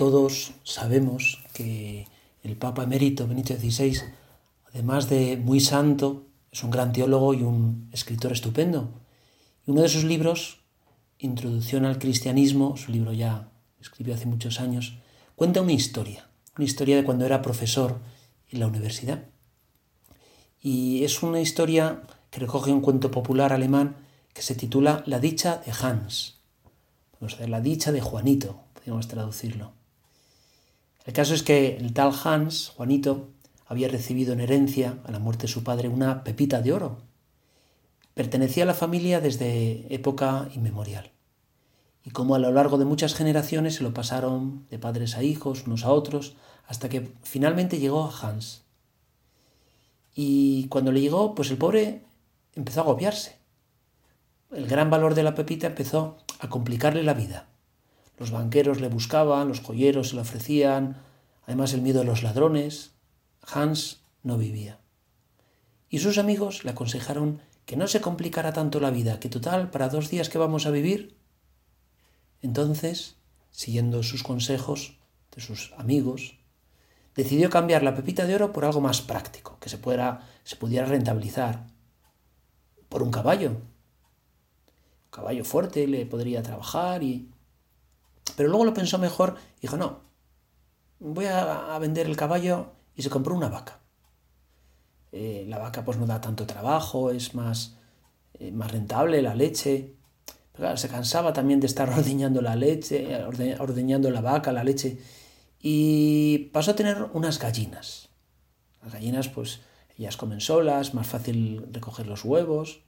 Todos sabemos que el Papa emérito Benito XVI, además de muy santo, es un gran teólogo y un escritor estupendo. Y uno de sus libros, Introducción al Cristianismo, su libro ya escribió hace muchos años, cuenta una historia, una historia de cuando era profesor en la universidad. Y es una historia que recoge un cuento popular alemán que se titula La dicha de Hans. Podemos decir, la dicha de Juanito, podríamos traducirlo. El caso es que el tal Hans, Juanito, había recibido en herencia a la muerte de su padre una pepita de oro. Pertenecía a la familia desde época inmemorial. Y como a lo largo de muchas generaciones se lo pasaron de padres a hijos, unos a otros, hasta que finalmente llegó a Hans. Y cuando le llegó, pues el pobre empezó a agobiarse. El gran valor de la pepita empezó a complicarle la vida. Los banqueros le buscaban, los joyeros se le ofrecían, además el miedo de los ladrones. Hans no vivía. Y sus amigos le aconsejaron que no se complicara tanto la vida, que total, para dos días que vamos a vivir. Entonces, siguiendo sus consejos de sus amigos, decidió cambiar la pepita de oro por algo más práctico, que se, se pudiera rentabilizar, por un caballo. Un caballo fuerte le podría trabajar y... Pero luego lo pensó mejor y dijo, no, voy a, vender el caballo y se compró una vaca. Eh, la vaca pues no da tanto trabajo, es más, eh, más rentable la leche. Se cansaba también de estar ordeñando la leche, ordeñando la vaca, la leche. Y pasó a tener unas gallinas. Las gallinas pues ellas comen solas, más fácil recoger los huevos.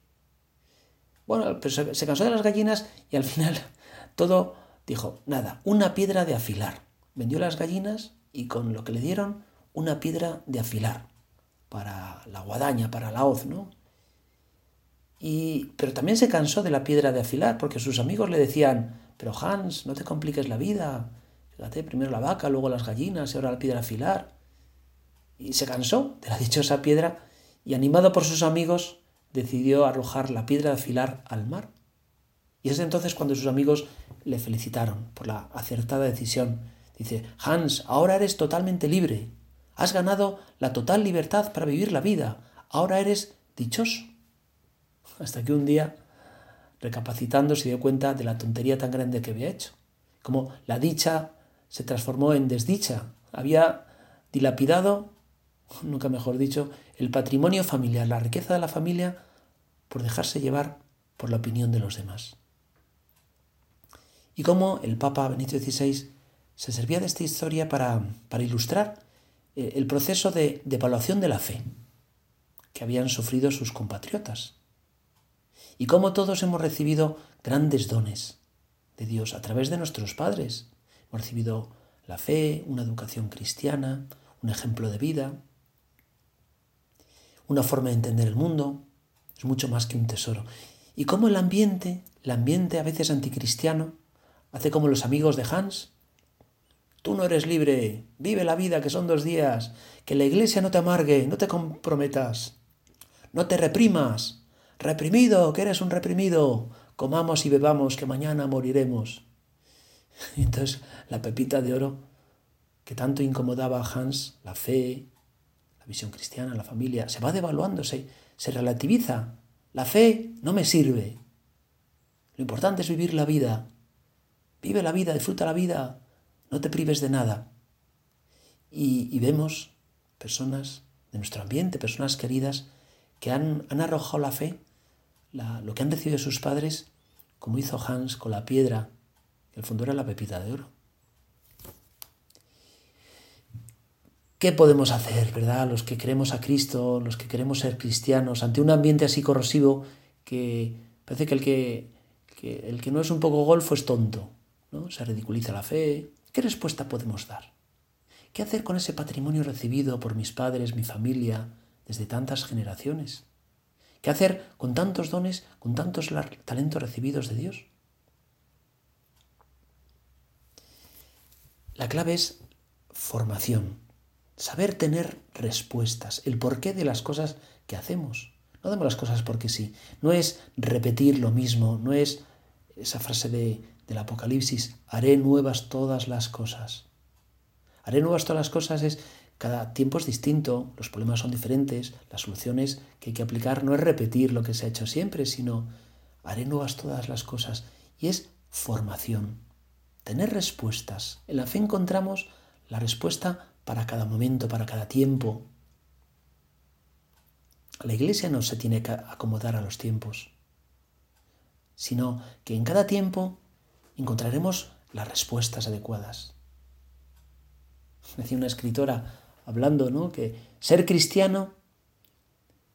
Bueno, pero se, cansó de las gallinas y al final todo dijo, nada, una piedra de afilar. Vendió las gallinas y con lo que le dieron, una piedra de afilar para la guadaña, para la hoz, ¿no? Y, pero también se cansó de la piedra de afilar porque sus amigos le decían, pero Hans, no te compliques la vida. Fíjate, primero la vaca, luego las gallinas y ahora la piedra de afilar y se cansó de la dichosa piedra y animado por sus amigos decidió arrojar la piedra de afilar al mar. Y es entonces cuando sus amigos le felicitaron por la acertada decisión. Dice, Hans, ahora eres totalmente libre. Has ganado la total libertad para vivir la vida. Ahora eres dichoso. Hasta que un día, recapacitando, se dio cuenta de la tontería tan grande que había hecho. Como la dicha se transformó en desdicha. Había dilapidado nunca mejor dicho, el patrimonio familiar, la riqueza de la familia, por dejarse llevar por la opinión de los demás. Y cómo el Papa Benito XVI se servía de esta historia para, para ilustrar eh, el proceso de, de evaluación de la fe que habían sufrido sus compatriotas. Y cómo todos hemos recibido grandes dones de Dios a través de nuestros padres. Hemos recibido la fe, una educación cristiana, un ejemplo de vida, una forma de entender el mundo, es mucho más que un tesoro. Y cómo el ambiente, el ambiente a veces anticristiano, hace como los amigos de Hans. Tú no eres libre, vive la vida que son dos días, que la iglesia no te amargue, no te comprometas, no te reprimas, reprimido, que eres un reprimido, comamos y bebamos, que mañana moriremos. Entonces la pepita de oro que tanto incomodaba a Hans, la fe, la visión cristiana, la familia, se va devaluando, se, relativiza. La fe no me sirve. Lo importante es vivir la vida. Vive la vida, disfruta la vida, no te prives de nada. Y, vemos personas de nuestro ambiente, personas queridas, que han, arrojado la fe, lo que han recibido sus padres, como hizo Hans con la piedra, que el fondo era la pepita de oro. ¿Qué podemos hacer, verdad? Los que queremos a Cristo, los que queremos ser cristianos, ante un ambiente así corrosivo que parece que el que, el que no es un poco golfo es tonto, ¿no? Se ridiculiza la fe. ¿Qué respuesta podemos dar? ¿Qué hacer con ese patrimonio recibido por mis padres, mi familia, desde tantas generaciones? ¿Qué hacer con tantos dones, con tantos talentos recibidos de Dios? La clave es formación, saber tener respuestas, el porqué de las cosas que hacemos. No damos las cosas porque sí. No es repetir lo mismo, no es esa frase de, del Apocalipsis, haré nuevas todas las cosas. Haré nuevas todas las cosas es cada tiempo es distinto, los problemas son diferentes, las soluciones que hay que aplicar no es repetir lo que se ha hecho siempre, sino haré nuevas todas las cosas. Y es formación, tener respuestas. En la fe encontramos la respuesta para cada momento, para cada tiempo. La iglesia no se tiene que acomodar a los tiempos, sino que en cada tiempo encontraremos las respuestas adecuadas. Decía una escritora hablando, ¿no? Que ser cristiano,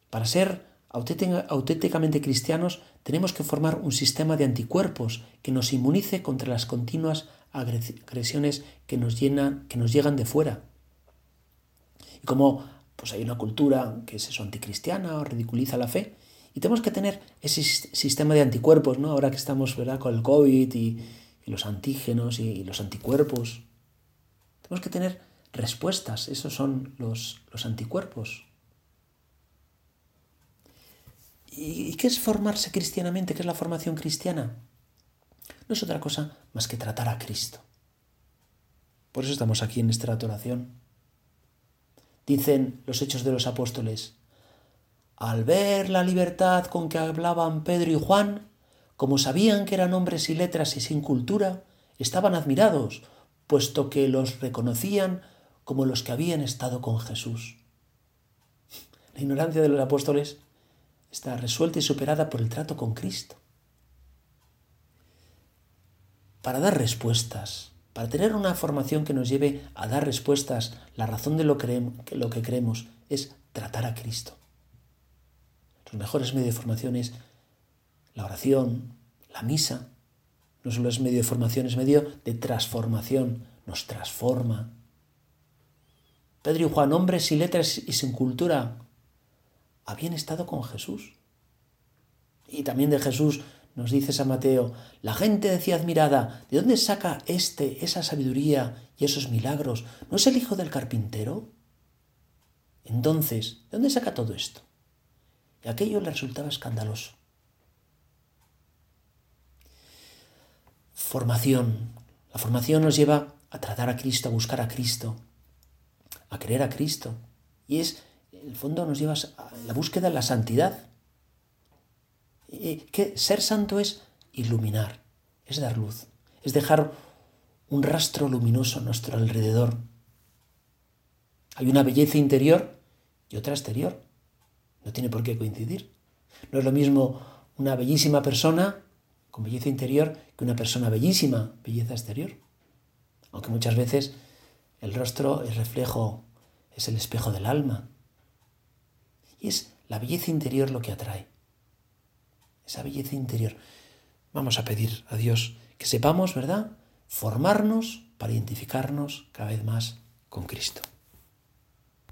para ser auténticamente cristianos, tenemos que formar un sistema de anticuerpos que nos inmunice contra las continuas agresiones que nos, llenan, que nos llegan de fuera. Y como pues hay una cultura que es eso, anticristiana o ridiculiza la fe, y tenemos que tener ese sistema de anticuerpos, ¿no? Ahora que estamos ¿verdad? con el COVID y, los antígenos y, los anticuerpos. Tenemos que tener respuestas, esos son los, los anticuerpos. ¿Y qué es formarse cristianamente? ¿Qué es la formación cristiana? No es otra cosa más que tratar a Cristo. Por eso estamos aquí en esta oración. Dicen los hechos de los apóstoles, al ver la libertad con que hablaban Pedro y Juan, como sabían que eran hombres y letras y sin cultura, estaban admirados, puesto que los reconocían como los que habían estado con Jesús. La ignorancia de los apóstoles está resuelta y superada por el trato con Cristo. Para dar respuestas, para tener una formación que nos lleve a dar respuestas, la razón de lo, lo que creemos es tratar a Cristo. Los mejores medios de formación es la oración, la misa. No solo es medio de formación, es medio de transformación. Nos transforma, Pedro y Juan, hombres sin letras y sin cultura, habían estado con Jesús. Y también de Jesús nos dice San Mateo, la gente decía admirada, ¿de dónde saca este esa sabiduría y esos milagros? ¿No es el hijo del carpintero? Entonces, ¿de dónde saca todo esto? Y aquello le resultaba escandaloso. Formación. La formación nos lleva a tratar a Cristo, a buscar a Cristo, a creer a Cristo. Y es, en el fondo, nos lleva a la búsqueda de la santidad. Y que ser santo es iluminar, es dar luz, es dejar un rastro luminoso a nuestro alrededor. Hay una belleza interior y otra exterior. No tiene por qué coincidir. No es lo mismo una bellísima persona con belleza interior que una persona bellísima, belleza exterior. Aunque muchas veces el rostro es reflejo, es el espejo del alma. Y es la belleza interior lo que atrae. Esa belleza interior. Vamos a pedir a Dios que sepamos, ¿verdad? Formarnos para identificarnos cada vez más con Cristo.